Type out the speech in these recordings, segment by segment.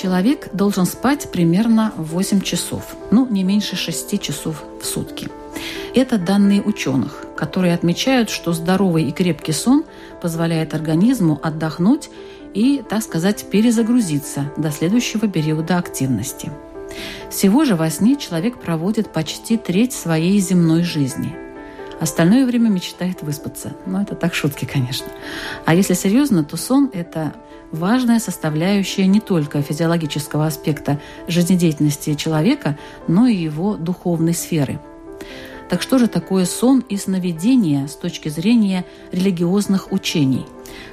Человек должен спать примерно 8 часов, ну, не меньше 6 часов в сутки. Это данные ученых, которые отмечают, что здоровый и крепкий сон позволяет организму отдохнуть и, так сказать, перезагрузиться до следующего периода активности. Всего же во сне человек проводит почти треть своей земной жизни. Остальное время мечтает выспаться. Но это так шутки, конечно. А если серьезно, то сон – это важная составляющая не только физиологического аспекта жизнедеятельности человека, но и его духовной сферы. Так что же такое сон и сновидение с точки зрения религиозных учений?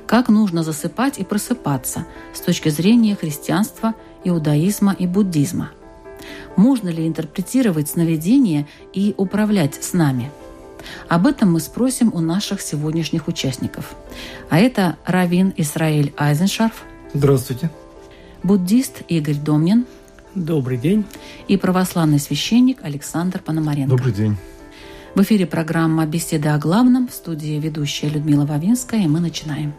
Как нужно засыпать и просыпаться с точки зрения христианства, иудаизма и буддизма? Можно ли интерпретировать сновидение и управлять с нами? Об этом мы спросим у наших сегодняшних участников. А это Равин Исраиль Айзеншарф. Здравствуйте. Буддист Игорь Домнин. Добрый день. И православный священник Александр Пономаренко. Добрый день. В эфире программа «Беседа о главном» в студии ведущая Людмила Вавинская, и мы начинаем.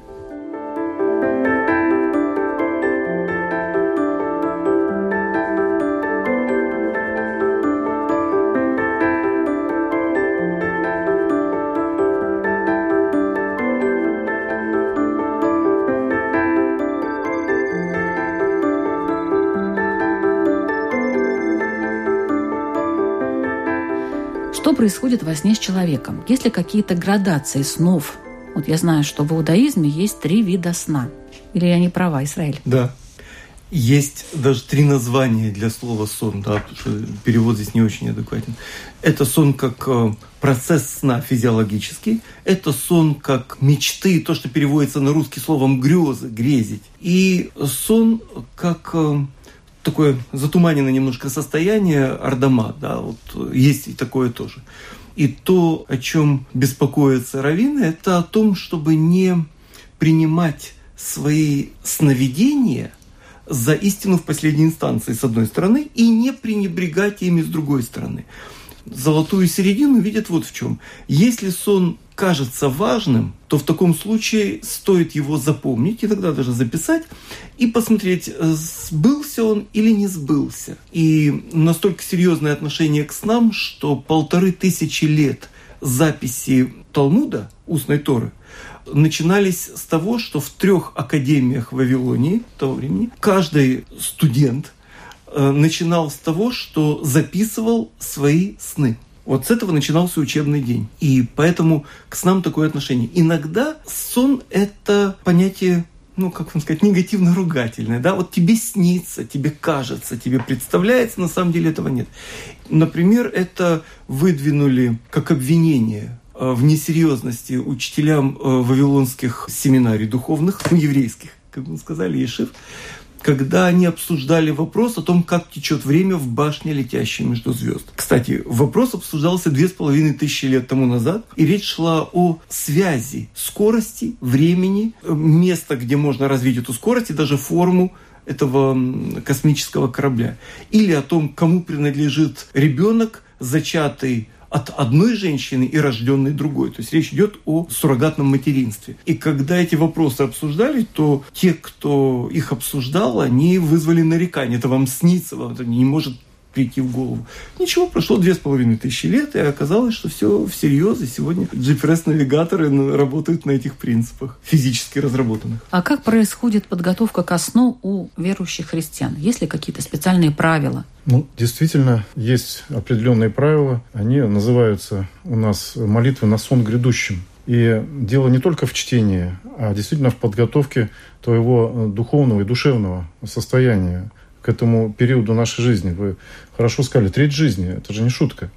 Происходит во сне с человеком? Есть ли какие-то градации снов? Вот я знаю, что в иудаизме есть три вида сна. Или я не права, Израиль? Да. Есть даже три названия для слова сон, да, потому что перевод здесь не очень адекватен. Это сон как э, процесс сна физиологический, это сон как мечты, то, что переводится на русский словом грезы, грезить. И сон как э, такое затуманенное немножко состояние Ардама, да, вот есть и такое тоже. И то, о чем беспокоятся раввины, это о том, чтобы не принимать свои сновидения за истину в последней инстанции, с одной стороны, и не пренебрегать ими с другой стороны. Золотую середину видят вот в чем. Если сон кажется важным, то в таком случае стоит его запомнить, иногда даже записать, и посмотреть, э, сбылся он или не сбылся. И настолько серьезное отношение к снам, что полторы тысячи лет записи Талмуда, устной Торы, начинались с того, что в трех академиях Вавилонии того времени каждый студент э, начинал с того, что записывал свои сны. Вот с этого начинался учебный день. И поэтому к снам такое отношение. Иногда сон – это понятие ну, как вам сказать, негативно-ругательное, да, вот тебе снится, тебе кажется, тебе представляется, на самом деле этого нет. Например, это выдвинули как обвинение э, в несерьезности учителям э, вавилонских семинарий духовных, еврейских, как мы сказали, Ешив, когда они обсуждали вопрос о том, как течет время в башне, летящей между звезд. Кстати, вопрос обсуждался две с половиной тысячи лет тому назад, и речь шла о связи скорости, времени, места, где можно развить эту скорость и даже форму этого космического корабля. Или о том, кому принадлежит ребенок, зачатый от одной женщины и рожденной другой. То есть речь идет о суррогатном материнстве. И когда эти вопросы обсуждали, то те, кто их обсуждал, они вызвали нарекания. Это вам снится, вам это не может прийти в голову. Ничего, прошло две с половиной тысячи лет, и оказалось, что все всерьез, и сегодня GPS-навигаторы работают на этих принципах, физически разработанных. А как происходит подготовка ко сну у верующих христиан? Есть ли какие-то специальные правила? Ну, действительно, есть определенные правила. Они называются у нас молитвы на сон грядущим. И дело не только в чтении, а действительно в подготовке твоего духовного и душевного состояния к этому периоду нашей жизни. Вы хорошо сказали, треть жизни, это же не шутка.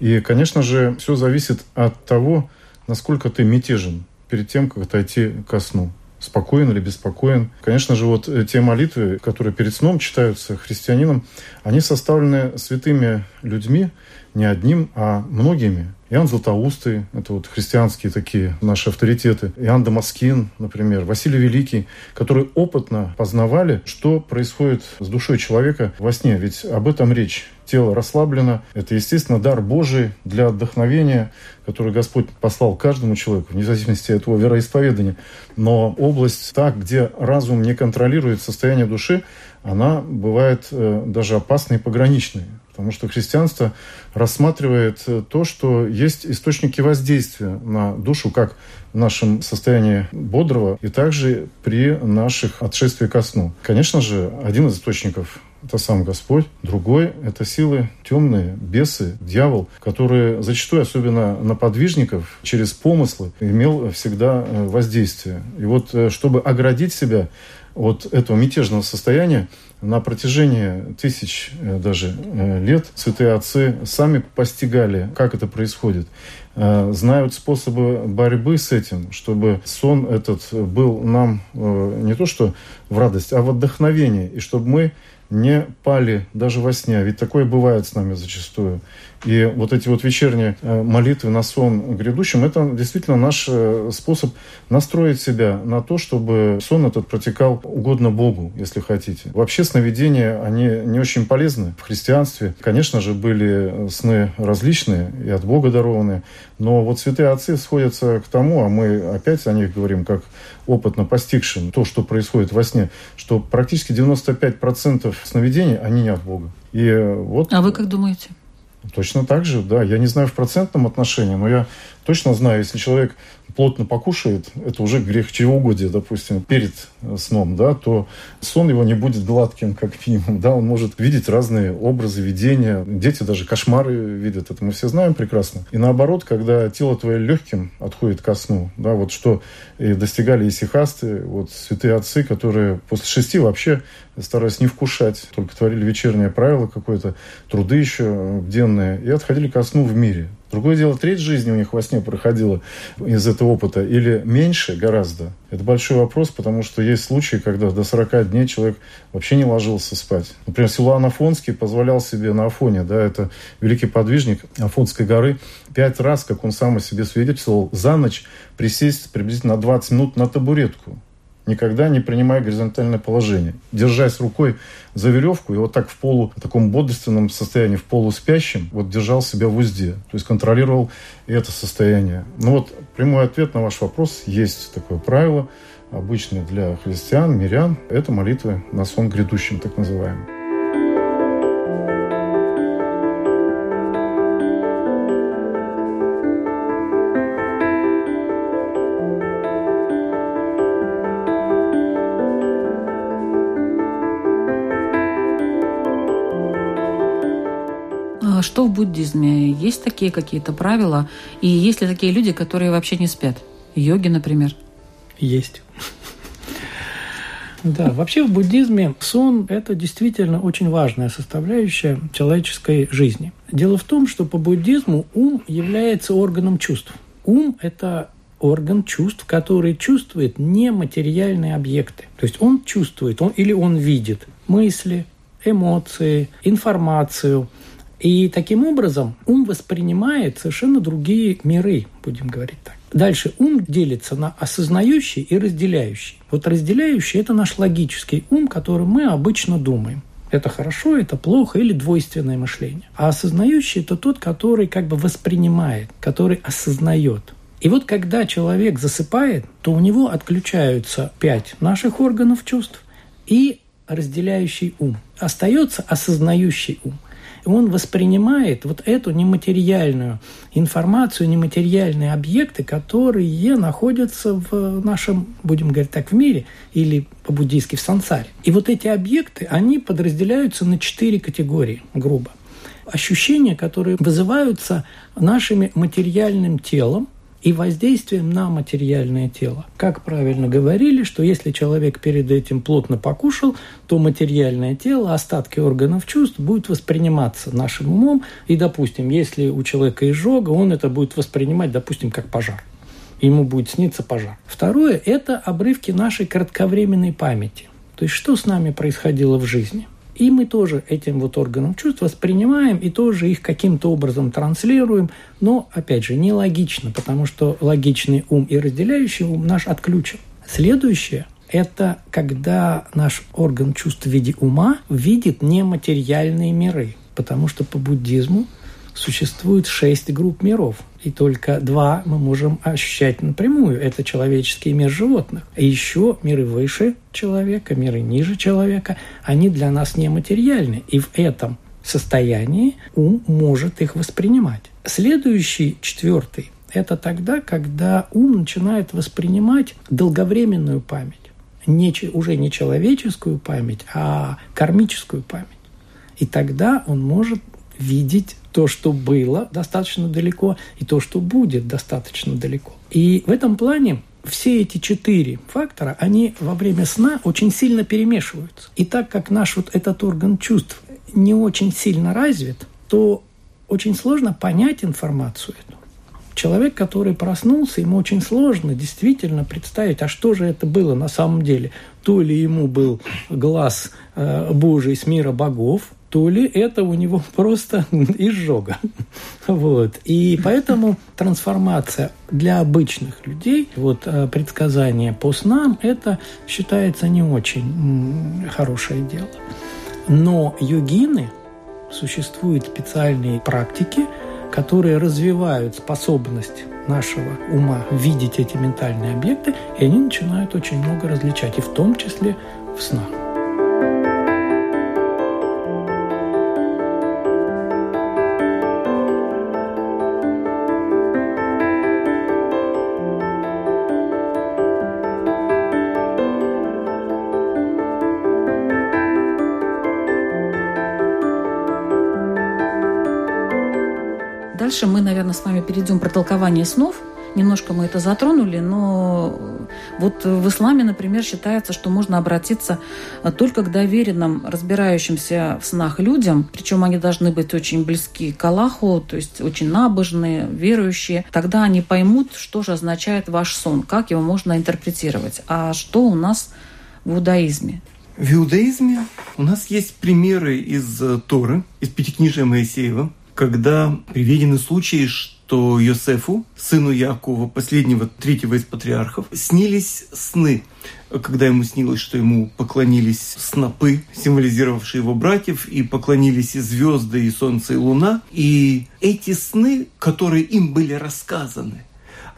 И, конечно же, все зависит от того, насколько ты мятежен перед тем, как отойти ко сну. Спокоен или беспокоен. Конечно же, вот те молитвы, которые перед сном читаются христианином, они составлены святыми людьми, не одним, а многими. Иоанн Златоустый, это вот христианские такие наши авторитеты, Иоанн Дамаскин, например, Василий Великий, которые опытно познавали, что происходит с душой человека во сне. Ведь об этом речь тело расслаблено. Это, естественно, дар Божий для отдохновения, который Господь послал каждому человеку, вне зависимости от его вероисповедания. Но область та, где разум не контролирует состояние души, она бывает э, даже опасной и пограничной. Потому что христианство рассматривает э, то, что есть источники воздействия на душу, как в нашем состоянии бодрого, и также при наших отшествии ко сну. Конечно же, один из источников это сам Господь. Другой – это силы темные, бесы, дьявол, которые зачастую, особенно на подвижников, через помыслы имел всегда э, воздействие. И вот, э, чтобы оградить себя от этого мятежного состояния, на протяжении тысяч э, даже э, лет святые отцы сами постигали, как это происходит, э, знают способы борьбы с этим, чтобы сон этот был нам не то что в радость, а в вдохновение, и чтобы мы не пали даже во сне. Ведь такое бывает с нами зачастую. И вот эти вот вечерние э, молитвы на сон грядущим, это действительно наш э, способ настроить себя на то, чтобы сон этот протекал угодно Богу, если хотите. Вообще сновидения, они не очень полезны в христианстве. Конечно же, были сны различные и от Бога дарованные, но вот святые отцы сходятся к тому, а мы опять о них говорим как опытно постигшим то, что происходит во сне, что практически 95% сновидений, они не от Бога. И вот... А вы как думаете? Точно так же, да. Я не знаю в процентном отношении, но я точно знаю, если человек плотно покушает, это уже грех чревоугодия, допустим, перед э, сном, да, то сон его не будет гладким, как минимум, да, он может видеть разные образы, видения, дети даже кошмары видят, это мы все знаем прекрасно. И наоборот, когда тело твое легким отходит ко сну, да, вот что и достигали исихасты, вот святые отцы, которые после шести вообще старались не вкушать, только творили вечернее правило какое-то, труды еще денные, и отходили ко сну в мире. Другое дело, треть жизни у них во сне проходила из этого опыта или меньше гораздо. Это большой вопрос, потому что есть случаи, когда до 40 дней человек вообще не ложился спать. Например, Силуан Афонский позволял себе на Афоне, да, это великий подвижник Афонской горы, пять раз, как он сам о себе свидетельствовал, за ночь присесть приблизительно на 20 минут на табуретку никогда не принимая горизонтальное положение. Держась рукой за веревку и вот так в полу, в таком бодрственном состоянии, в полуспящем, вот держал себя в узде. То есть контролировал это состояние. Ну вот прямой ответ на ваш вопрос. Есть такое правило, обычное для христиан, мирян. Это молитвы на сон грядущим, так называемый. Что в буддизме? Есть такие какие-то правила? И есть ли такие люди, которые вообще не спят? Йоги, например? Есть. Да, вообще в буддизме сон – это действительно очень важная составляющая человеческой жизни. Дело в том, что по буддизму ум является органом чувств. Ум – это орган чувств, который чувствует нематериальные объекты. То есть он чувствует, он, или он видит мысли, эмоции, информацию, и таким образом ум воспринимает совершенно другие миры, будем говорить так. Дальше ум делится на осознающий и разделяющий. Вот разделяющий – это наш логический ум, которым мы обычно думаем. Это хорошо, это плохо или двойственное мышление. А осознающий – это тот, который как бы воспринимает, который осознает. И вот когда человек засыпает, то у него отключаются пять наших органов чувств и разделяющий ум. Остается осознающий ум он воспринимает вот эту нематериальную информацию, нематериальные объекты, которые находятся в нашем, будем говорить так, в мире или по-буддийски в сансаре. И вот эти объекты, они подразделяются на четыре категории, грубо. Ощущения, которые вызываются нашим материальным телом, и воздействием на материальное тело. Как правильно говорили, что если человек перед этим плотно покушал, то материальное тело, остатки органов чувств будут восприниматься нашим умом. И, допустим, если у человека изжога, он это будет воспринимать, допустим, как пожар. Ему будет сниться пожар. Второе – это обрывки нашей кратковременной памяти. То есть, что с нами происходило в жизни – И мы тоже этим вот органом чувств воспринимаем и тоже их каким-то образом транслируем, но, опять же, нелогично, потому что логичный ум и разделяющий ум наш отключен. Следующее – это когда наш орган чувств в виде ума видит нематериальные миры, потому что по буддизму существует шесть групп миров, и только два мы можем ощущать напрямую. Это человеческий мир животных. И еще миры выше человека, миры ниже человека, они для нас нематериальны. И в этом состоянии ум может их воспринимать. Следующий, четвертый, это тогда, когда ум начинает воспринимать долговременную память. Не, уже не человеческую память, а кармическую память. И тогда он может видеть то, что было достаточно далеко, и то, что будет достаточно далеко. И в этом плане все эти четыре фактора, они во время сна очень сильно перемешиваются. И так как наш вот этот орган чувств не очень сильно развит, то очень сложно понять информацию эту. Человек, который проснулся, ему очень сложно действительно представить, а что же это было на самом деле. То ли ему был глаз э, Божий с мира богов, то ли это у него просто изжога. Вот. И поэтому трансформация для обычных людей, вот э, предсказание по снам, это считается не очень хорошее дело. Но йогины, существуют специальные практики, которые развивают способность нашего ума видеть эти ментальные объекты, и они начинают очень много различать, и в том числе в снах. Дальше мы, наверное, с вами перейдем про толкование снов. Немножко мы это затронули, но вот в исламе, например, считается, что можно обратиться только к доверенным, разбирающимся в снах людям, причем они должны быть очень близки к Аллаху, то есть очень набожные, верующие. Тогда они поймут, что же означает ваш сон, как его можно интерпретировать. А что у нас в иудаизме? В иудаизме у нас есть примеры из Торы, из Пятикнижия Моисеева, когда приведены случаи, что Йосефу, сыну Якова, последнего, третьего из патриархов, снились сны, когда ему снилось, что ему поклонились снопы, символизировавшие его братьев, и поклонились и звезды, и солнце, и луна. И эти сны, которые им были рассказаны,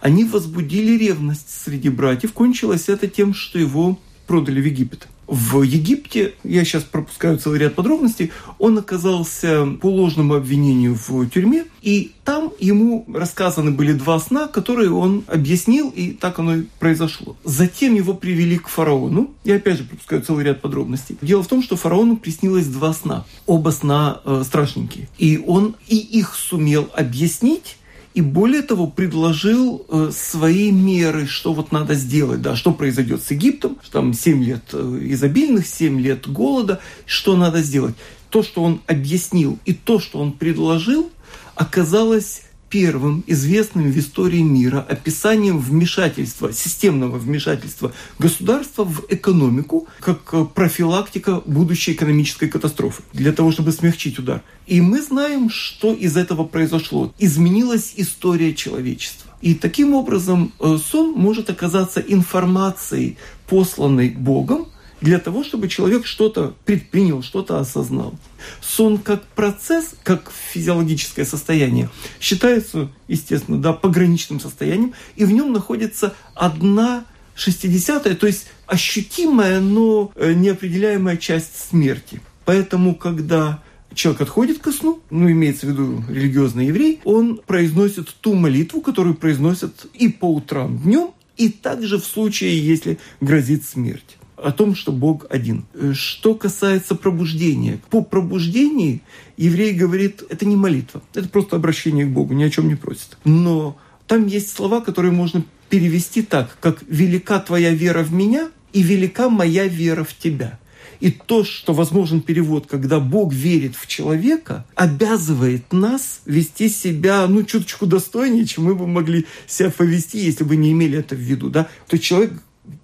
они возбудили ревность среди братьев. Кончилось это тем, что его продали в Египет. В Египте, я сейчас пропускаю целый ряд подробностей, он оказался по ложному обвинению в тюрьме, и там ему рассказаны были два сна, которые он объяснил, и так оно и произошло. Затем его привели к фараону, я опять же пропускаю целый ряд подробностей. Дело в том, что фараону приснилось два сна, оба сна э, страшненькие, и он и их сумел объяснить, и более того предложил э, свои меры, что вот надо сделать, да, что произойдет с Египтом, что там 7 лет э, изобильных, 7 лет голода, что надо сделать. То, что он объяснил, и то, что он предложил, оказалось первым известным в истории мира описанием вмешательства, системного вмешательства государства в экономику как профилактика будущей экономической катастрофы, для того, чтобы смягчить удар. И мы знаем, что из этого произошло. Изменилась история человечества. И таким образом э, сон может оказаться информацией, посланной Богом, для того, чтобы человек что-то предпринял, что-то осознал. Сон как процесс, как физиологическое состояние, считается, естественно, да, пограничным состоянием, и в нем находится одна шестидесятая, то есть ощутимая, но э, неопределяемая часть смерти. Поэтому, когда человек отходит ко сну, ну, имеется в виду религиозный еврей, он произносит ту молитву, которую произносят и по утрам днем, и также в случае, если грозит смерть о том, что Бог один. Э, что касается пробуждения. По пробуждении еврей говорит, это не молитва, это просто обращение к Богу, ни о чем не просит. Но там есть слова, которые можно перевести так, как «велика твоя вера в меня» и «велика моя вера в тебя». И то, что возможен перевод, когда Бог верит в человека, обязывает нас вести себя, ну, чуточку достойнее, чем мы бы могли себя повести, если бы не имели это в виду, да. То есть человек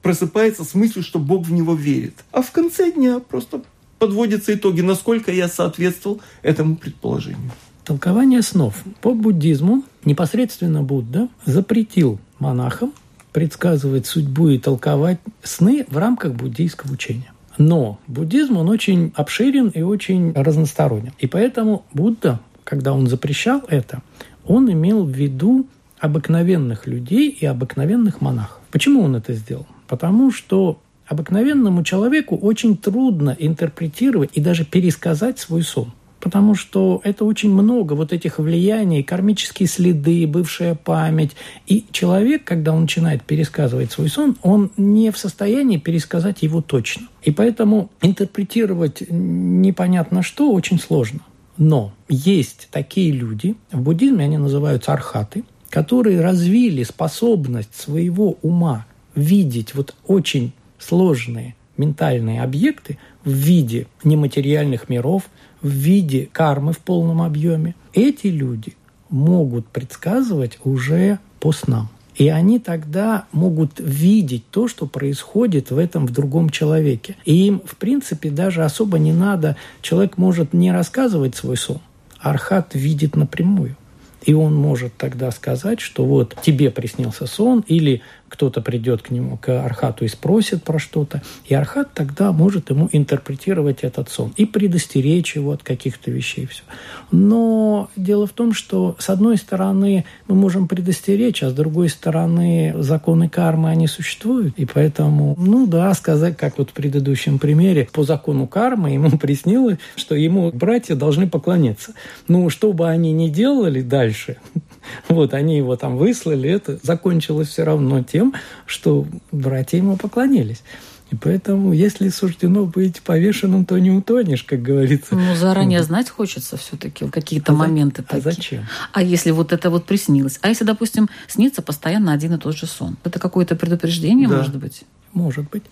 просыпается с мыслью, что Бог в него верит. А в конце дня просто подводятся итоги, насколько я соответствовал этому предположению. Толкование снов. По буддизму непосредственно Будда запретил монахам предсказывать судьбу и толковать сны в рамках буддийского учения. Но буддизм, он очень обширен и очень разносторонен. И поэтому Будда, когда он запрещал это, он имел в виду обыкновенных людей и обыкновенных монахов. Почему он это сделал? Потому что обыкновенному человеку очень трудно интерпретировать и даже пересказать свой сон – потому что это очень много вот этих влияний, кармические следы, бывшая память. И человек, когда он начинает пересказывать свой сон, он не в состоянии пересказать его точно. И поэтому интерпретировать непонятно что очень сложно. Но есть такие люди, в буддизме они называются архаты, которые развили способность своего ума видеть вот очень сложные ментальные объекты в виде нематериальных миров, в виде кармы в полном объеме, эти люди могут предсказывать уже по снам. И они тогда могут видеть то, что происходит в этом в другом человеке. И им, в принципе, даже особо не надо, человек может не рассказывать свой сон. Архат видит напрямую. И он может тогда сказать, что вот тебе приснился сон, или кто-то придет к нему, к Архату и спросит про что-то, и Архат тогда может ему интерпретировать этот сон и предостеречь его от каких-то вещей. Все. Но дело в том, что с одной стороны мы можем предостеречь, а с другой стороны законы кармы, они существуют, и поэтому, ну да, сказать, как вот в предыдущем примере, по закону кармы ему приснилось, что ему братья должны поклоняться. Ну, что бы они ни делали дальше, вот, они его там выслали, это закончилось все равно тем, что братья ему поклонились. И поэтому, если суждено быть повешенным, то не утонешь, как говорится. Ну, заранее знать хочется все-таки какие-то а моменты за... такие. А зачем? А если вот это вот приснилось? А если, допустим, снится постоянно один и тот же сон? Это какое-то предупреждение, да. может быть? Может быть.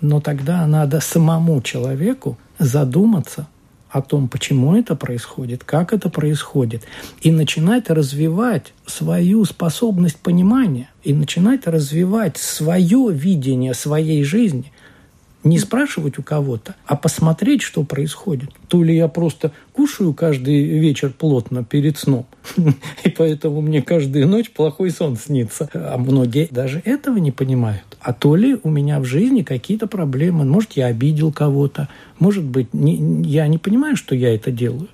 Но тогда надо самому человеку задуматься о том, почему это происходит, как это происходит, и начинать развивать свою способность понимания, и начинать развивать свое видение своей жизни – не спрашивать у кого-то, а посмотреть, что происходит. То ли я просто кушаю каждый вечер плотно перед сном, и поэтому мне каждую ночь плохой сон снится. А многие даже этого не понимают. А то ли у меня в жизни какие-то проблемы. Может, я обидел кого-то. Может быть, не, я не понимаю, что я это делаю.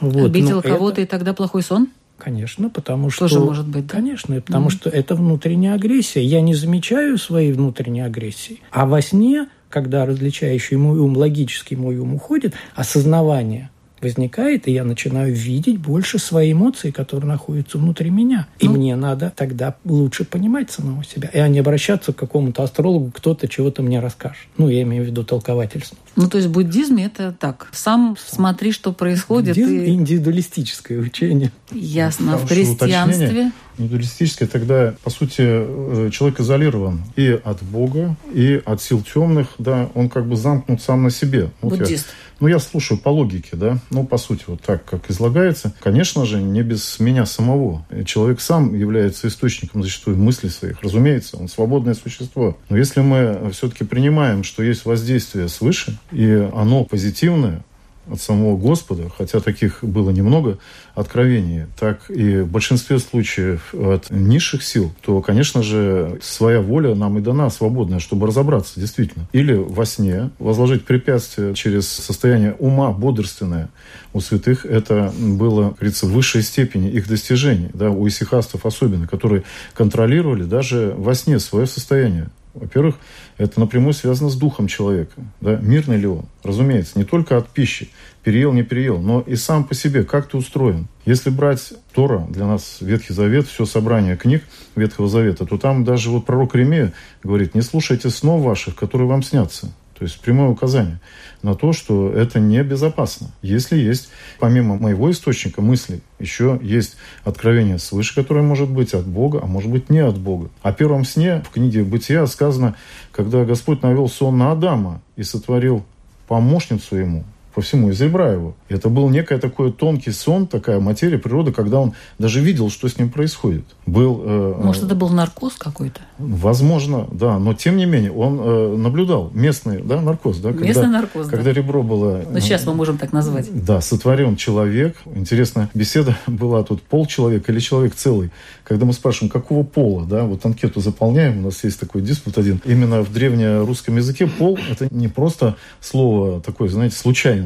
Вот. Обидел кого-то, это... и тогда плохой сон? Конечно, потому что... Тоже может быть, да? Конечно, потому mm-hmm. что это внутренняя агрессия. Я не замечаю своей внутренней агрессии. А во сне когда различающий мой ум, логический мой ум уходит, осознавание возникает, и я начинаю видеть больше свои эмоции, которые находятся внутри меня. И ну, мне надо тогда лучше понимать самого себя, и а не обращаться к какому-то астрологу, кто-то чего-то мне расскажет. Ну, я имею в виду толковательство. Ну, то есть в буддизме это так. Сам смотри, что происходит. Буддизм и... индивидуалистическое учение. Ясно. в христианстве... Индивидуалистическое, тогда, по сути, э, человек изолирован и от Бога, и от сил темных, да, он как бы замкнут сам на себе. Вот Буддист. Я, ну, я слушаю по логике, да, ну, по сути, вот так, как излагается. Конечно же, не без меня самого. Человек сам является источником зачастую мыслей своих. Разумеется, он свободное существо. Но если мы все-таки принимаем, что есть воздействие свыше, и оно позитивное, от самого Господа, хотя таких было немного откровений, так и в большинстве случаев от низших сил, то, конечно же, своя воля нам и дана свободная, чтобы разобраться действительно. Или во сне возложить препятствие через состояние ума бодрственное. У святых это было, говорится, в высшей степени их достижений, да, у исихастов особенно, которые контролировали даже во сне свое состояние. Во-первых, это напрямую связано с духом человека. Да? Мирный ли он? Разумеется, не только от пищи, переел, не переел, но и сам по себе, как ты устроен. Если брать Тора, для нас Ветхий Завет, все собрание книг Ветхого Завета, то там даже вот пророк Ремея говорит, не слушайте снов ваших, которые вам снятся. То есть прямое указание на то, что это небезопасно. Если есть, помимо моего источника мыслей, еще есть откровение свыше, которое может быть от Бога, а может быть не от Бога. О первом сне в книге «Бытия» сказано, когда Господь навел сон на Адама и сотворил помощницу ему, по всему, из ребра его. Это был некий такой тонкий сон, такая материя природы, когда он даже видел, что с ним происходит. Был, э, Может, это был наркоз какой-то? Возможно, да. Но, тем не менее, он э, наблюдал местный да, наркоз. Да, когда, местный наркоз, Когда да. ребро было... Ну, сейчас мы можем так назвать. Да, сотворен человек. Интересная беседа была тут. Пол человека или человек целый. Когда мы спрашиваем, какого пола, да, вот анкету заполняем, у нас есть такой диспут один. Именно в древнерусском языке пол – это не просто слово такое, знаете, случайное.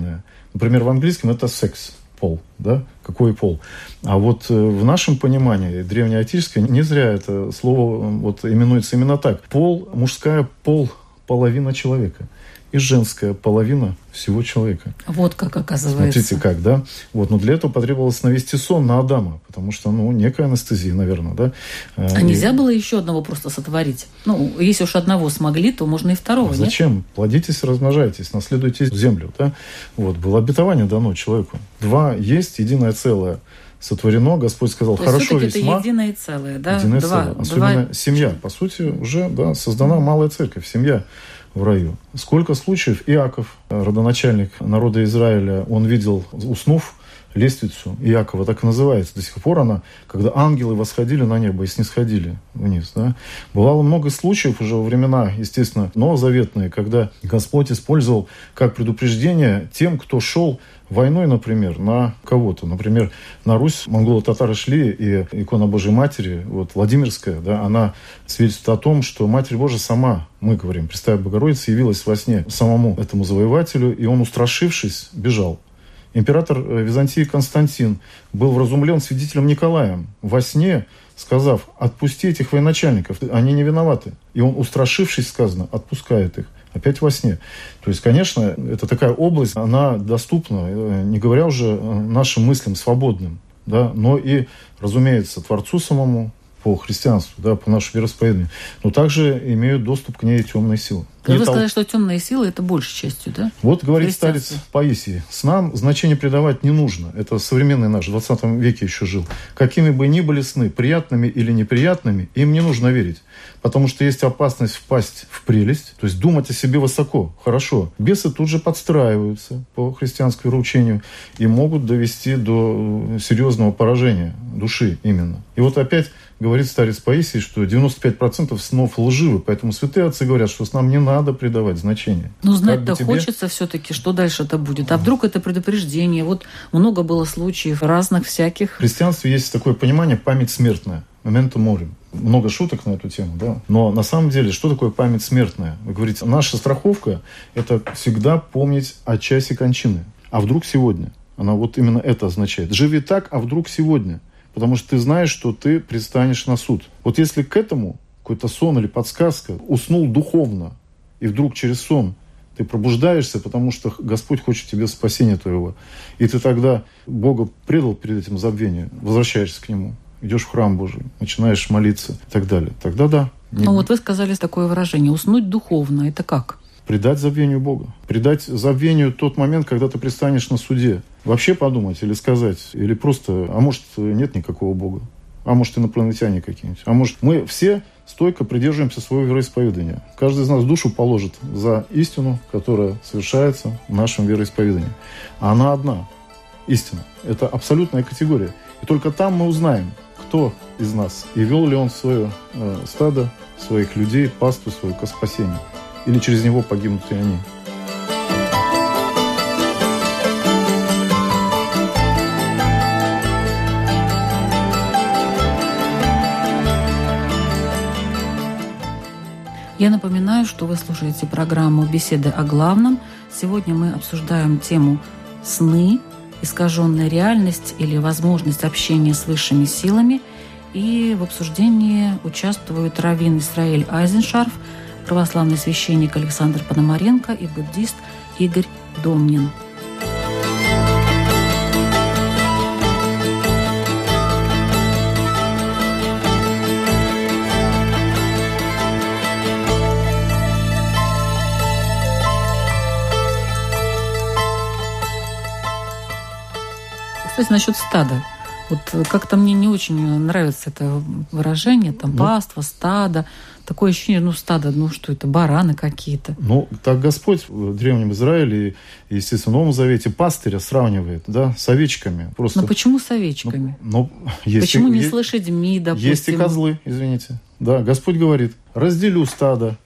Например, в английском это секс, пол, да, какой пол. А вот э, в нашем понимании, древнеотическое, не зря это слово вот именуется именно так. Пол, мужская пол, половина человека и женская половина всего человека. Вот как оказывается. Смотрите как, да? Вот, но для этого потребовалось навести сон на Адама, потому что, ну, некая анестезия, наверное, да? А и... нельзя было еще одного просто сотворить? Ну, если уж одного смогли, то можно и второго, а Зачем? Нет? Плодитесь, размножайтесь, наследуйте землю, да? Вот, было обетование дано человеку. Два есть, единое целое сотворено, Господь сказал, То хорошо есть весьма. это единое целое, да? Единое два, целое. Особенно два... семья. По сути, уже да, создана малая церковь, семья в раю. Сколько случаев Иаков, родоначальник народа Израиля, он видел, уснув, лестницу Иакова, так и называется. До сих пор она, когда ангелы восходили на небо и снисходили вниз. Да? Бывало много случаев уже во времена, естественно, новозаветные, когда Господь использовал как предупреждение тем, кто шел войной, например, на кого-то. Например, на Русь монголо-татары шли, и икона Божьей Матери, вот Владимирская, да, она свидетельствует о том, что Матерь Божия сама, мы говорим, Пресвятая Богородица, явилась во сне самому этому завоевателю, и он, устрашившись, бежал. Император э, Византии Константин был вразумлен свидетелем Николаем во сне, сказав, отпусти этих военачальников, они не виноваты. И он, устрашившись, сказано, отпускает их опять во сне. То есть, конечно, это такая область, она доступна, э, не говоря уже э, нашим мыслям свободным, да, но и, разумеется, Творцу самому, по христианству, да, по нашему вероисповеданию, но также имеют доступ к ней темные силы. Вы сказали, что темные силы – это большей частью, да? Вот говорит старец Паисий. С нам значение придавать не нужно. Это современный наш, в 20 веке еще жил. Какими бы ни были сны, приятными или неприятными, им не нужно верить. Потому что есть опасность впасть в прелесть, то есть думать о себе высоко, хорошо. Бесы тут же подстраиваются по христианскому учению и могут довести до э, серьезного поражения души именно. И вот опять говорит старец Паисий, что 95% снов лживы, поэтому святые отцы говорят, что с нам не надо придавать значения. Ну, знать-то тебе... хочется все-таки, что дальше это будет. А вдруг это предупреждение? Вот много было случаев разных всяких. В христианстве есть такое понимание «память смертная». Моменту морем. Много шуток на эту тему, да. Но на самом деле, что такое память смертная? Вы говорите, наша страховка – это всегда помнить о часе кончины. А вдруг сегодня? Она вот именно это означает. Живи так, а вдруг сегодня – потому что ты знаешь, что ты предстанешь на суд. Вот если к этому какой-то сон или подсказка, уснул духовно, и вдруг через сон ты пробуждаешься, потому что Господь хочет тебе спасения твоего. И ты тогда Бога предал перед этим забвением, возвращаешься к Нему, идешь в храм Божий, начинаешь молиться и так далее. Тогда да. Ну вот вы сказали такое выражение «уснуть духовно». Это как? предать забвению Бога. Предать забвению тот момент, когда ты пристанешь на суде. Вообще подумать или сказать, или просто, а может, нет никакого Бога. А может, инопланетяне какие-нибудь. А может, мы все стойко придерживаемся своего вероисповедания. Каждый из нас душу положит за истину, которая совершается в нашем вероисповедании. А она одна. Истина. Это абсолютная категория. И только там мы узнаем, кто из нас и вел ли он свое э, стадо, своих людей, пасту свою к спасению или через него погибнут и они. Я напоминаю, что вы слушаете программу «Беседы о главном». Сегодня мы обсуждаем тему «Сны», искаженная реальность или возможность общения с высшими силами. И в обсуждении участвуют Равин Исраиль Айзеншарф – православный священник Александр Пономаренко и буддист Игорь Домнин. Кстати, насчет стада. Вот как-то мне не очень нравится это выражение, там, ну, паства, стадо. Такое ощущение, ну, стадо, ну, что это, бараны какие-то. Ну, так Господь в Древнем Израиле и, естественно, в Новом Завете пастыря сравнивает, да, с овечками. Просто... Но почему с овечками? Ну, ну есть почему и, не есть, с лошадьми, допустим? Есть и козлы, извините. Да, Господь говорит, разделю стадо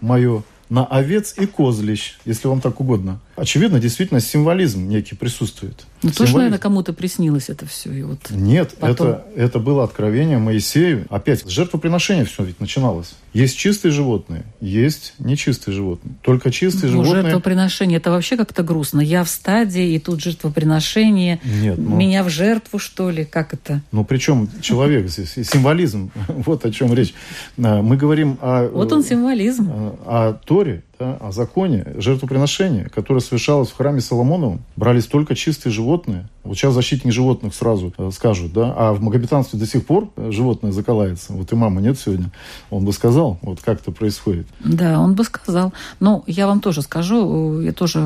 мое на овец и козлищ, если вам так угодно. Очевидно, действительно, символизм некий присутствует. Ну, тоже, наверное, кому-то приснилось это все. И вот Нет, потом... это, это было откровение Моисею. Опять, с жертвоприношения все ведь начиналось. Есть чистые животные, есть нечистые животные. Только чистые ну, животные... Жертвоприношение, это вообще как-то грустно. Я в стадии, и тут жертвоприношение. Нет, ну... Меня в жертву, что ли? Как это? Ну, причем человек здесь, символизм. Вот о чем речь. А, мы говорим о... Вот он символизм. О, о Торе, да, о законе жертвоприношения, которое совершалось в храме Соломоновом, брались только чистые животные. Вот сейчас защитники животных сразу э, скажут, да, а в магометанстве до сих пор животное закалается. Вот и мама нет сегодня. Он бы сказал, вот как это происходит. Да, он бы сказал. Но я вам тоже скажу, я тоже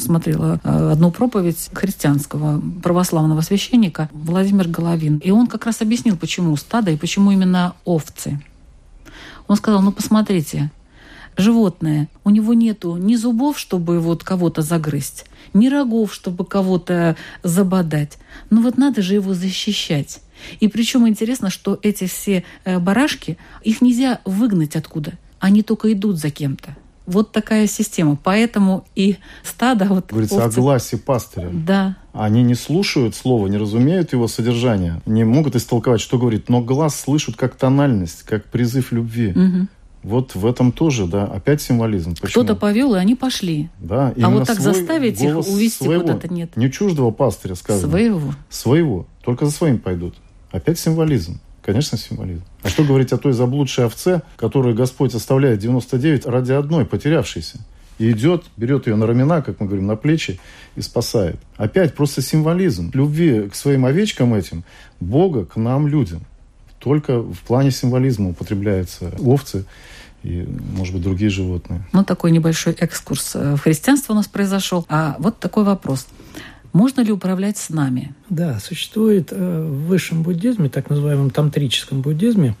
смотрела э, одну проповедь христианского православного священника Владимир Головин. И он как раз объяснил, почему стадо и почему именно овцы. Он сказал, ну посмотрите, животное, у него нету ни зубов, чтобы вот кого-то загрызть, ни рогов, чтобы кого-то забодать. Ну вот надо же его защищать. И причем интересно, что эти все э, барашки, их нельзя выгнать откуда. Они только идут за кем-то. Вот такая система. Поэтому и стадо... Вот, Говорится овцы, о гласе пастыря. Да. Они не слушают слова, не разумеют его содержание, не могут истолковать, что говорит, но глаз слышат как тональность, как призыв любви. Угу. Вот в этом тоже, да, опять символизм. Кто-то повел, и они пошли. Да, а вот так заставить их увести своего, куда-то нет. Не чуждого пастыря, сказано. Своего. Своего. Только за своим пойдут. Опять символизм. Конечно, символизм. А что говорить о той заблудшей овце, которую Господь оставляет 99 ради одной, потерявшейся? И идет, берет ее на рамена, как мы говорим, на плечи и спасает. Опять просто символизм. Любви к своим овечкам этим, Бога к нам, людям. Только в плане символизма употребляются овцы и, может быть, другие животные. Ну, такой небольшой экскурс э, в христианство у нас произошел. А вот такой вопрос. Можно ли управлять с нами? Да, существует э, в высшем буддизме, так называемом тантрическом буддизме,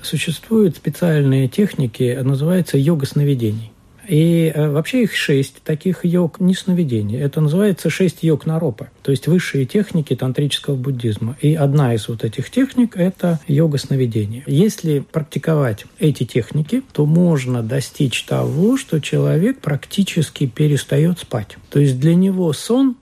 существуют специальные техники, называется йога сновидений. И э, вообще их шесть таких йог не сновидений. Это называется шесть йог наропа, то есть высшие техники тантрического буддизма. И одна из вот этих техник – это йога сновидения. Если практиковать эти техники, то можно достичь того, что человек практически перестает спать. То есть для него сон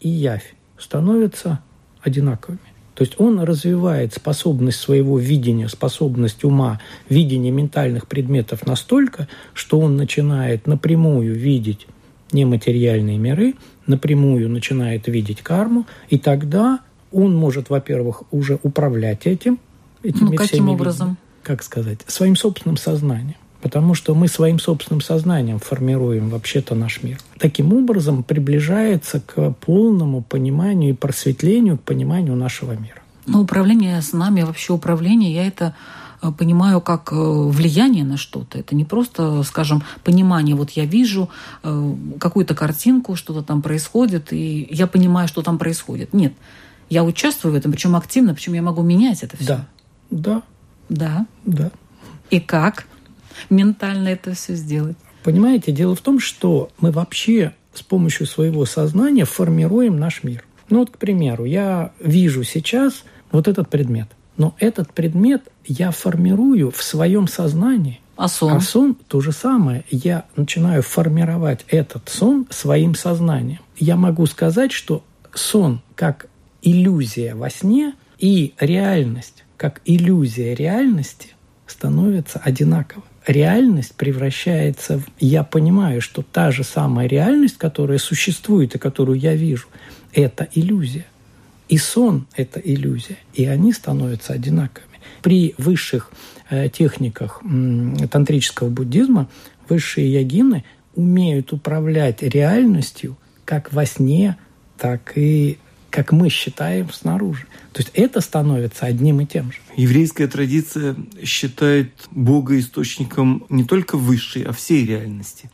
и явь становятся одинаковыми. То есть он развивает способность своего видения, способность ума, видения ментальных предметов настолько, что он начинает напрямую видеть нематериальные миры, напрямую начинает видеть карму, и тогда он может, во-первых, уже управлять этим, этими ну, каким образом? Видами, как сказать, своим собственным сознанием. Потому что мы своим собственным сознанием формируем вообще-то наш мир. Таким образом приближается к полному пониманию и просветлению, к пониманию нашего мира. Ну, управление с нами, вообще управление, я это э, понимаю как э, влияние на что-то. Это не просто, скажем, понимание. Вот я вижу э, какую-то картинку, что-то там происходит, и я понимаю, что там происходит. Нет, я участвую в этом, причем активно, причем я могу менять это все. Да, да. Да? Да. И как? Ментально это все сделать. Понимаете, дело в том, что мы вообще с помощью своего сознания формируем наш мир. Ну вот, к примеру, я вижу сейчас вот этот предмет. Но этот предмет я формирую в своем сознании. А сон? А сон то же самое. Я начинаю формировать этот сон своим сознанием. Я могу сказать, что сон как иллюзия во сне и реальность как иллюзия реальности становятся одинаковы реальность превращается в... Я понимаю, что та же самая реальность, которая существует и которую я вижу, это иллюзия. И сон – это иллюзия. И они становятся одинаковыми. При высших э, техниках тантрического буддизма высшие ягины умеют управлять реальностью как во сне, так и как мы считаем снаружи. То есть это становится одним и тем же. Еврейская традиция считает Бога источником не только высшей, а всей реальности.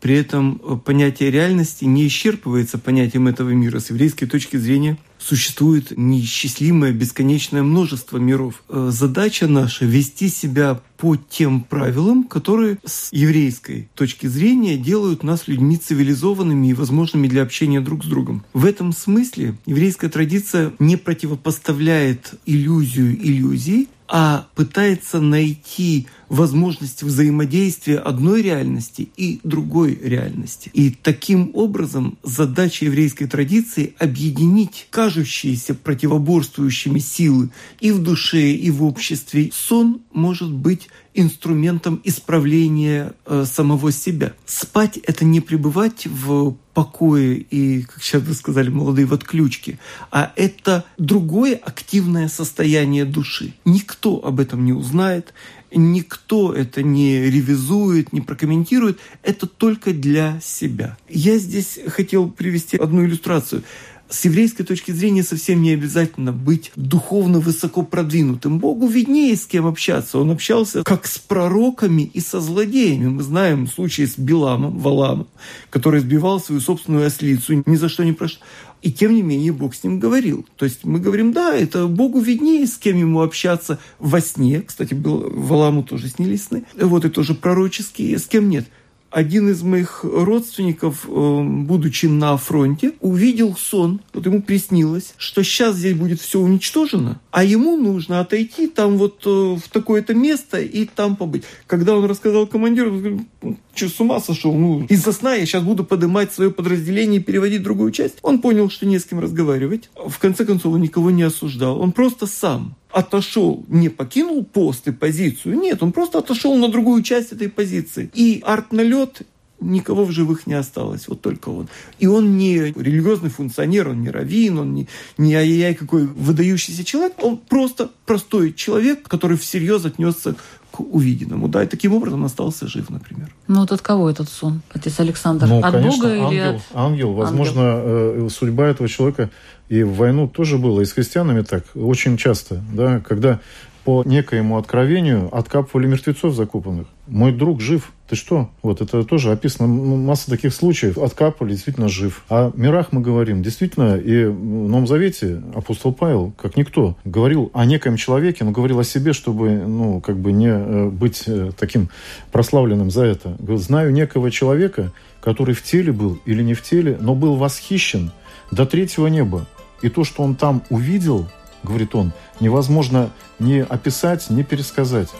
При этом понятие реальности не исчерпывается понятием этого мира. С еврейской точки зрения существует неисчислимое бесконечное множество миров. Э, задача наша – вести себя по тем правилам, которые с еврейской точки зрения делают нас людьми цивилизованными и возможными для общения друг с другом. В этом смысле еврейская традиция не противопоставляет иллюзию иллюзии, а пытается найти возможность взаимодействия одной реальности и другой реальности. И таким образом задача еврейской традиции — объединить кажущиеся противоборствующими силы и в душе, и в обществе. Сон может быть инструментом исправления э, самого себя. Спать — это не пребывать в покое и, как сейчас вы сказали, молодые в отключке, а это другое активное состояние души. Никто об этом не узнает, никто это не ревизует, не прокомментирует, это только для себя. Я здесь хотел привести одну иллюстрацию. С еврейской точки зрения совсем не обязательно быть духовно высоко продвинутым. Богу виднее, с кем общаться. Он общался как с пророками и со злодеями. Мы знаем случай с Биламом, Валамом, который сбивал свою собственную ослицу ни за что не прошло. И тем не менее Бог с ним говорил. То есть мы говорим, да, это Богу виднее, с кем ему общаться во сне. Кстати, был, Валаму тоже снились сны. Вот и тоже пророческие, с кем нет один из моих родственников, э, будучи на фронте, увидел сон, вот ему приснилось, что сейчас здесь будет все уничтожено, а ему нужно отойти там вот э, в такое-то место и там побыть. Когда он рассказал командиру, он говорит, «Ну, что, с ума сошел? Ну, из-за сна я сейчас буду поднимать свое подразделение и переводить другую часть. Он понял, что не с кем разговаривать. В конце концов, он никого не осуждал. Он просто сам отошел, не покинул пост и позицию, нет, он просто отошел на другую часть этой позиции. И арт-налет никого в живых не осталось, вот только он. И он не религиозный функционер, он не раввин, он не, не ай-яй какой выдающийся человек, он просто простой человек, который всерьез отнесся к увиденному. Да, и таким образом остался жив, например. Ну вот от кого этот сон, отец Александр? Ну, от конечно, Бога ангел, или от... ангел. Возможно, ангел. Э, судьба этого человека и в войну тоже было, и с христианами так, очень часто, да, когда по некоему откровению откапывали мертвецов закопанных. Мой друг жив. Ты что? Вот это тоже описано масса таких случаев. Откапывали, действительно жив. О мирах мы говорим. Действительно, и в Новом Завете апостол Павел, как никто, говорил о некоем человеке, но говорил о себе, чтобы, ну, как бы не э, быть э, таким прославленным за это. Говорил, знаю некого человека, который в теле был или не в теле, но был восхищен до третьего неба. И то, что он там увидел, говорит он, невозможно ни описать, ни пересказать,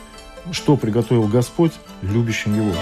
что приготовил Господь любящим Его.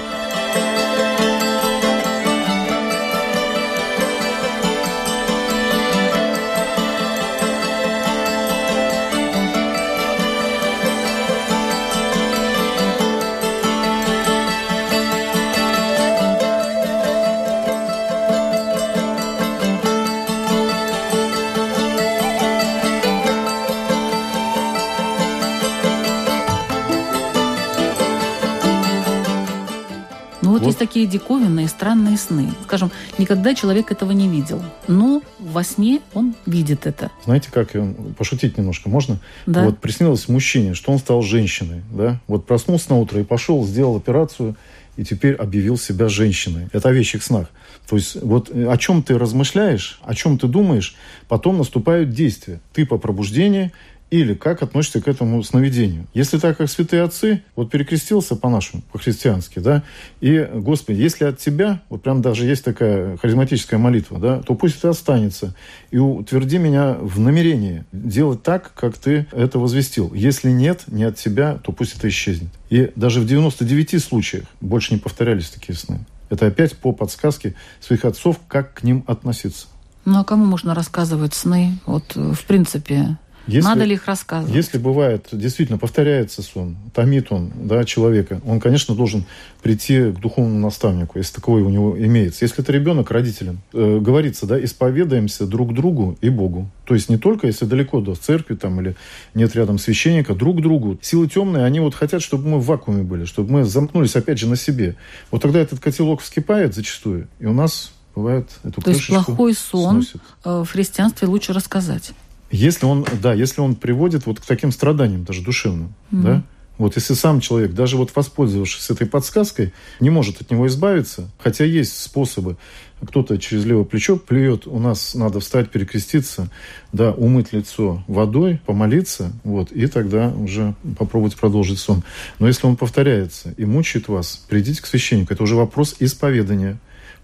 Такие диковинные, странные сны. Скажем, никогда человек этого не видел, но во сне он видит это. Знаете, как пошутить немножко можно? Да. Вот приснилось мужчине, что он стал женщиной, да? Вот проснулся на утро и пошел, сделал операцию, и теперь объявил себя женщиной. Это о вещих снах. То есть вот о чем ты размышляешь, о чем ты думаешь, потом наступают действия. Ты по пробуждении, или как относишься к этому сновидению. Если так, как святые отцы, вот перекрестился по-нашему, по-христиански, да, и, Господи, если от Тебя, вот прям даже есть такая харизматическая молитва, да, то пусть это останется, и утверди меня в намерении делать так, как Ты это возвестил. Если нет, не от Тебя, то пусть это исчезнет. И даже в 99 случаях больше не повторялись такие сны. Это опять по подсказке своих отцов, как к ним относиться. Ну а кому можно рассказывать сны? Вот, в принципе, если, Надо ли их рассказывать? Если бывает, действительно, повторяется сон, томит он да, человека, он, конечно, должен прийти к духовному наставнику, если таковой у него имеется. Если это ребенок, родителям. Э, говорится, да, исповедаемся друг другу и Богу. То есть не только, если далеко до церкви там, или нет рядом священника, друг другу. Силы темные, они вот хотят, чтобы мы в вакууме были, чтобы мы замкнулись опять же на себе. Вот тогда этот котелок вскипает зачастую, и у нас бывает эту То есть плохой сон сносит. Э, в христианстве лучше рассказать. Если он, да, если он приводит вот к таким страданиям, даже душевным, mm-hmm. да, Вот если сам человек, даже вот воспользовавшись этой подсказкой, не может от него избавиться, хотя есть способы, кто-то через левое плечо плюет, у нас надо встать, перекреститься, да, умыть лицо водой, помолиться, вот, и тогда уже попробовать продолжить сон. Но если он повторяется и мучает вас, придите к священнику. Это уже вопрос исповедания,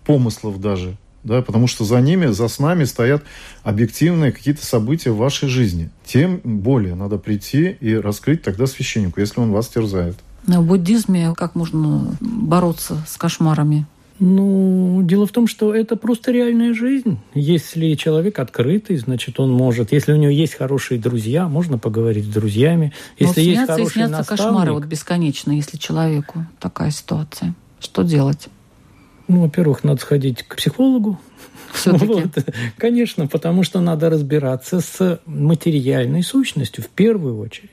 помыслов даже, да, потому что за ними, за снами стоят объективные какие-то события в вашей жизни. Тем более надо прийти и раскрыть тогда священнику, если он вас терзает. В буддизме как можно бороться с кошмарами? Ну, дело в том, что это просто реальная жизнь. Если человек открытый, значит, он может. Если у него есть хорошие друзья, можно поговорить с друзьями. Если Но есть хороший и снятся наставник, кошмары вот бесконечно, если человеку такая ситуация. Что делать? Ну, во-первых, надо сходить к психологу. Вот. Конечно, потому что надо разбираться с материальной сущностью в первую очередь.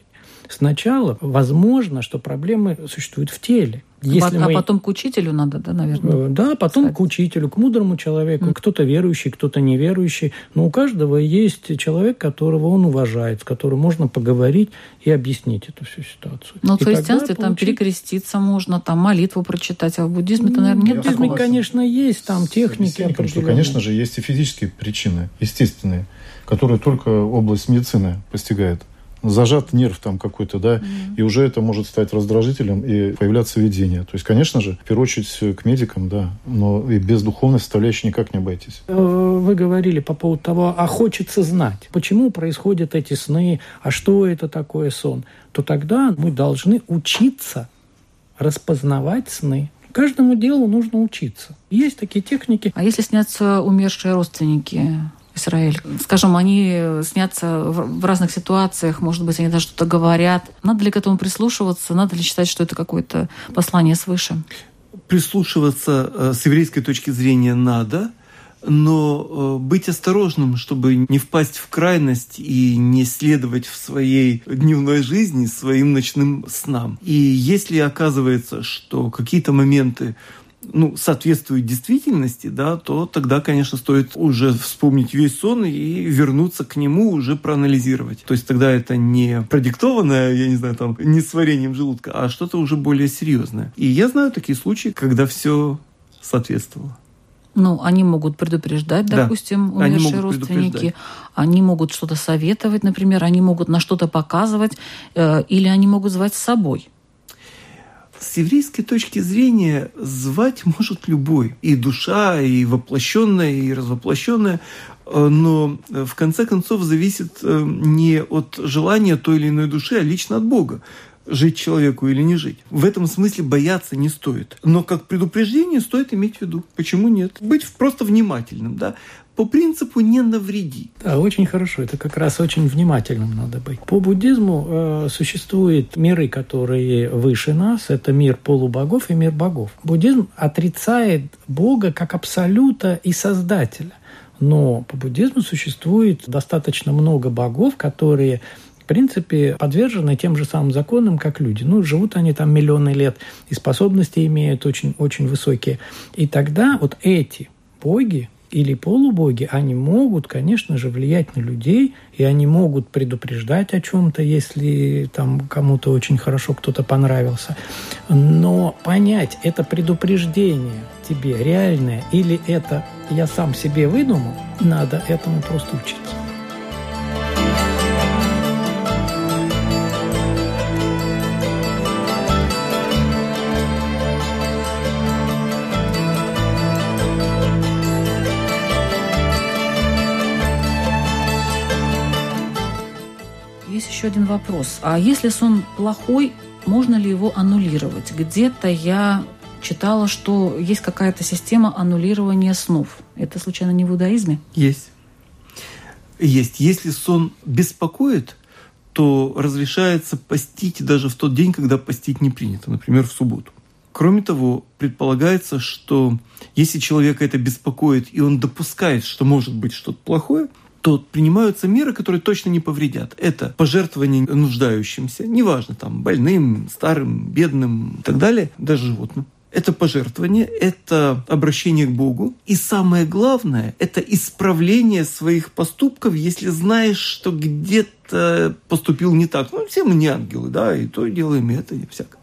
Сначала возможно, что проблемы существуют в теле. Если а мы- потом к учителю надо, да, наверное? Э, Да, потом Кстати. к учителю, к мудрому человеку. Кто-то верующий, кто-то неверующий. Но у каждого есть человек, которого он уважает, с которым можно поговорить и объяснить эту всю ситуацию. Но И в христианстве тогда там получить- перекреститься можно, там молитву прочитать, а в буддизме-то, наверное, В нет буддизме, такого. конечно, есть там техники Священникам, что, определенные. конечно же, есть и физические причины, естественные, которые только область медицины постигает. Зажат нерв там какой-то, да, и уже это может стать раздражителем и появляться видение. То есть, конечно же, в первую очередь к медикам, да, но и без духовной составляющей никак не обойтись. Э, Вы говорили по поводу того, а хочется знать, почему происходят эти сны, а что это такое сон, то тогда мы должны учиться распознавать сны. Каждому делу нужно учиться. Есть такие техники. А если снятся умершие родственники Израиль? Скажем, они снятся в разных ситуациях, может быть, они даже что-то говорят. Надо ли к этому прислушиваться? Надо ли считать, что это какое-то послание свыше? Прислушиваться э, с еврейской точки зрения надо, но э, быть осторожным, чтобы не впасть в крайность и не следовать в своей дневной жизни своим ночным снам. И если оказывается, что какие-то моменты ну, соответствуют действительности, да, то тогда, конечно, стоит уже вспомнить весь сон и вернуться к нему, уже проанализировать. То есть тогда это не продиктованное, я не знаю, там, не сварением желудка, а что-то уже более серьезное. И я знаю такие случаи, когда все соответствовало. Ну, они могут предупреждать, Да, допустим, они умершие могут родственники. Они могут что-то советовать, например, они могут на что-то показывать, э, или они могут звать с собой. С еврейской точки зрения звать может любой. И душа, и воплощенная, и развоплощенная. Э, Но э, в конце концов зависит э, не от желания той или иной души, а лично от Бога жить человеку или не жить. В этом смысле бояться не стоит. Но как предупреждение стоит иметь в виду. Почему нет? Быть просто внимательным, да. По принципу не навреди. Да, очень хорошо. Это как раз очень внимательным надо быть. По буддизму э, существуют миры, которые выше нас. Это мир полубогов и мир богов. Буддизм отрицает Бога как абсолюта и создателя. Но по буддизму существует достаточно много богов, которые в принципе, подвержены тем же самым законам, как люди. Ну, живут они там миллионы лет, и способности имеют очень, очень высокие. И тогда вот эти боги, или полубоги, они могут, конечно же, влиять на людей, и они могут предупреждать о чем-то, если там кому-то очень хорошо кто-то понравился. Но понять, это предупреждение тебе реальное или это я сам себе выдумал, надо этому просто учиться. Один вопрос. А если сон плохой, можно ли его аннулировать? Где-то я читала, что есть какая-то система аннулирования снов. Это случайно не в иудаизме? Есть. Есть. Если сон беспокоит, то разрешается постить даже в тот день, когда постить не принято, например, в субботу. Кроме того, предполагается, что если человека это беспокоит, и он допускает, что может быть что-то плохое, то принимаются меры, которые точно не повредят. Это пожертвование нуждающимся, неважно, там, больным, старым, бедным и так далее, даже животным. это пожертвование, это обращение к Богу. И самое главное, это исправление своих поступков, если знаешь, что где-то поступил не так. Ну, все мы не ангелы, да, и то делаем, и это, и всякое.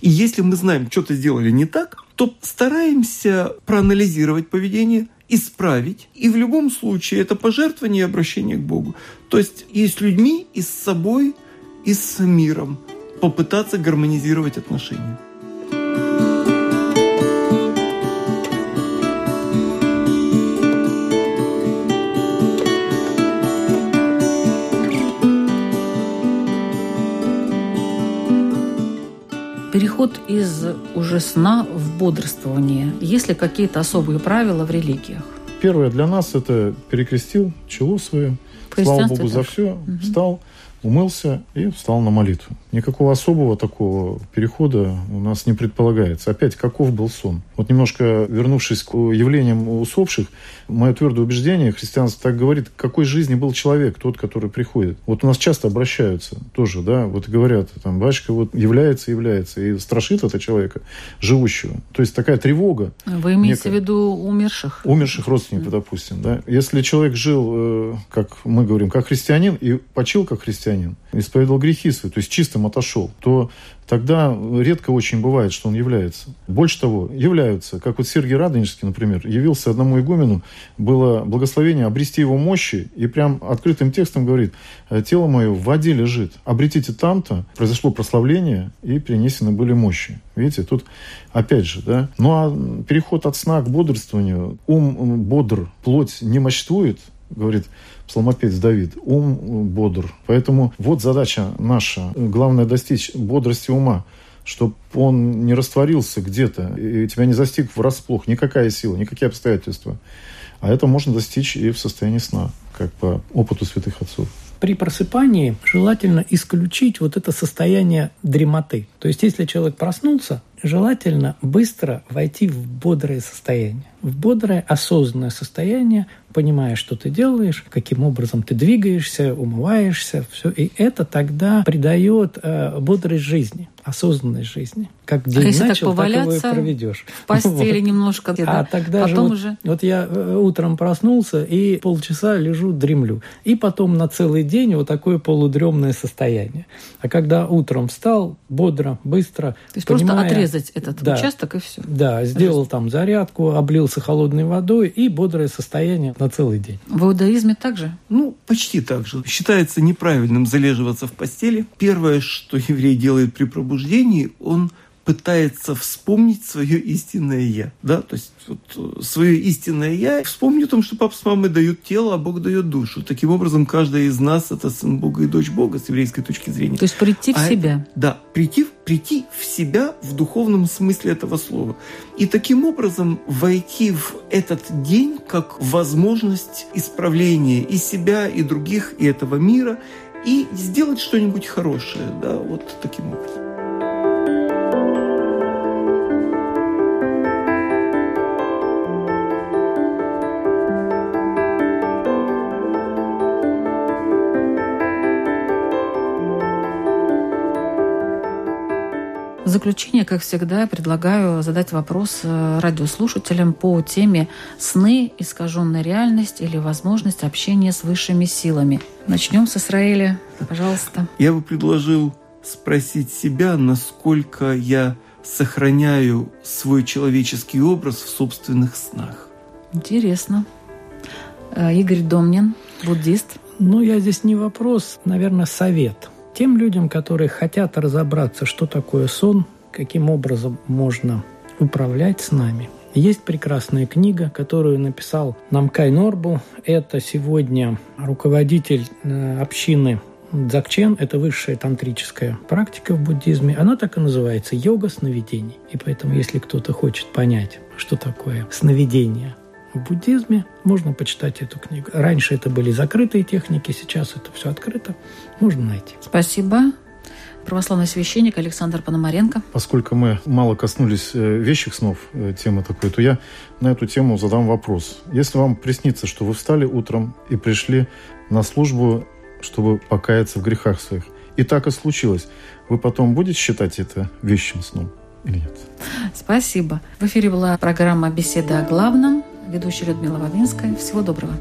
И если мы знаем, что-то сделали не так, то стараемся проанализировать поведение, исправить. И в любом случае это пожертвование и обращение к Богу. То есть и с людьми, и с собой, и с миром попытаться гармонизировать отношения. Переход из уже сна в бодрствование? Есть ли какие-то особые правила в религиях? Первое для нас это перекрестил чело свое, слава Богу за все, угу. встал, умылся и встал на молитву. Никакого особого такого перехода у нас не предполагается. Опять, каков был сон? Вот немножко вернувшись к явлениям усопших, мое твердое убеждение, христианство так говорит, какой жизни был человек, тот, который приходит. Вот у нас часто обращаются тоже, да, вот говорят, там, батюшка вот является, является, и страшит это человека, живущего. То есть такая тревога. Вы имеете некая, в виду умерших? Умерших родственников, допустим, да. Если человек жил, э, как мы говорим, как христианин, и почил как христианин, исповедовал грехи свои, то есть чистым отошел, то тогда редко очень бывает, что он является. Больше того, являются, как вот Сергий Радонежский, например, явился одному игумену, было благословение обрести его мощи, и прям открытым текстом говорит, «Э, тело мое в воде лежит, обретите там-то, произошло прославление, и принесены были мощи. Видите, тут опять же, да. Ну а переход от сна к бодрствованию, ум бодр, плоть не мощствует, говорит псалмопевец Давид, ум бодр. Поэтому вот задача наша. Главное достичь бодрости ума чтобы он не растворился где-то, и тебя не застиг врасплох никакая сила, никакие обстоятельства. А это можно достичь и в состоянии сна, как по опыту святых отцов при просыпании желательно исключить вот это состояние дремоты. То есть, если человек проснулся, желательно быстро войти в бодрое состояние, в бодрое осознанное состояние, понимая, что ты делаешь, каким образом ты двигаешься, умываешься, все. И это тогда придает э, бодрость жизни, осознанность жизни. Как день а если начал, так, поваляться, так его и проведешь. В постели вот. немножко. А тогда потом же, вот, уже... вот я э, утром проснулся и полчаса лежу, дремлю. И потом на целый день вот такое полудремное состояние. А когда утром встал, бодро, быстро, То есть понимая, просто отрезать этот да, участок и все. Да, сделал там зарядку, облился холодной водой и бодрое состояние на целый день. В иудаизме также? Ну, почти так же. Считается неправильным залеживаться в постели. Первое, что еврей делает при пробуждении, он пытается вспомнить свое истинное «я». Да? То есть вот, э, свое истинное «я» вспомни о том, что папа с мамой дают тело, а Бог дает душу. Таким образом, каждая из нас – это сын Бога и дочь Бога с еврейской точки зрения. То есть прийти а в себя. Это, да, прийти, прийти в себя в духовном смысле этого слова. И таким образом войти в этот день как возможность исправления и себя, и других, и этого мира, и сделать что-нибудь хорошее. Да, вот таким образом. В заключение, как всегда, предлагаю задать вопрос э, радиослушателям по теме «Сны, искаженная реальность или возможность общения с высшими силами». Начнем с Израиля. Пожалуйста. Я бы предложил спросить себя, насколько я сохраняю свой человеческий образ в собственных снах. Интересно. Э, Игорь Домнин, буддист. Ну, я здесь не вопрос, наверное, совет – тем людям, которые хотят разобраться, что такое сон, каким образом можно управлять с нами. Есть прекрасная книга, которую написал Намкай Норбу. Это сегодня руководитель э, общины Дзакчен – это высшая тантрическая практика в буддизме. Она так и называется – йога сновидений. И поэтому, если кто-то хочет понять, что такое сновидение, в буддизме, можно почитать эту книгу. Раньше это были закрытые техники, сейчас это все открыто, можно найти. Спасибо. Православный священник Александр Пономаренко. Поскольку мы мало коснулись э, вещих снов, э, темы такой, то я на эту тему задам вопрос. Если вам приснится, что вы встали утром и пришли на службу, чтобы покаяться в грехах своих, и так и случилось, вы потом будете считать это вещим сном? или нет. Спасибо. В эфире была программа «Беседа о главном». Ведущая Людмила Вавинская. Всего доброго.